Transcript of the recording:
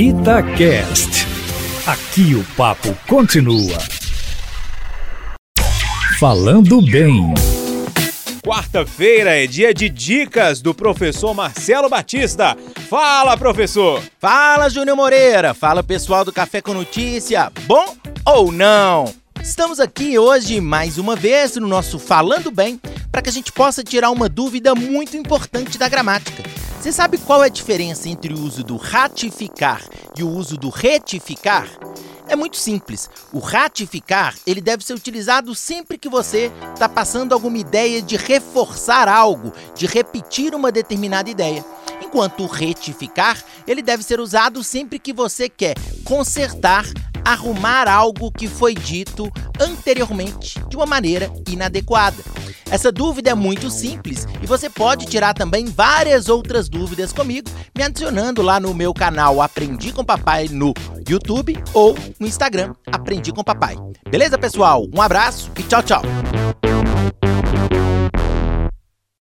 Itacast. Aqui o papo continua. Falando bem. Quarta-feira é dia de dicas do professor Marcelo Batista. Fala, professor! Fala, Júnior Moreira! Fala, pessoal do Café com Notícia! Bom ou não? Estamos aqui hoje mais uma vez no nosso Falando Bem para que a gente possa tirar uma dúvida muito importante da gramática. Você sabe qual é a diferença entre o uso do ratificar e o uso do retificar? É muito simples. O ratificar, ele deve ser utilizado sempre que você está passando alguma ideia de reforçar algo, de repetir uma determinada ideia. Enquanto o retificar, ele deve ser usado sempre que você quer consertar, arrumar algo que foi dito anteriormente de uma maneira inadequada. Essa dúvida é muito simples e você pode tirar também várias outras dúvidas comigo, me adicionando lá no meu canal Aprendi com Papai no YouTube ou no Instagram Aprendi com Papai. Beleza, pessoal? Um abraço e tchau, tchau.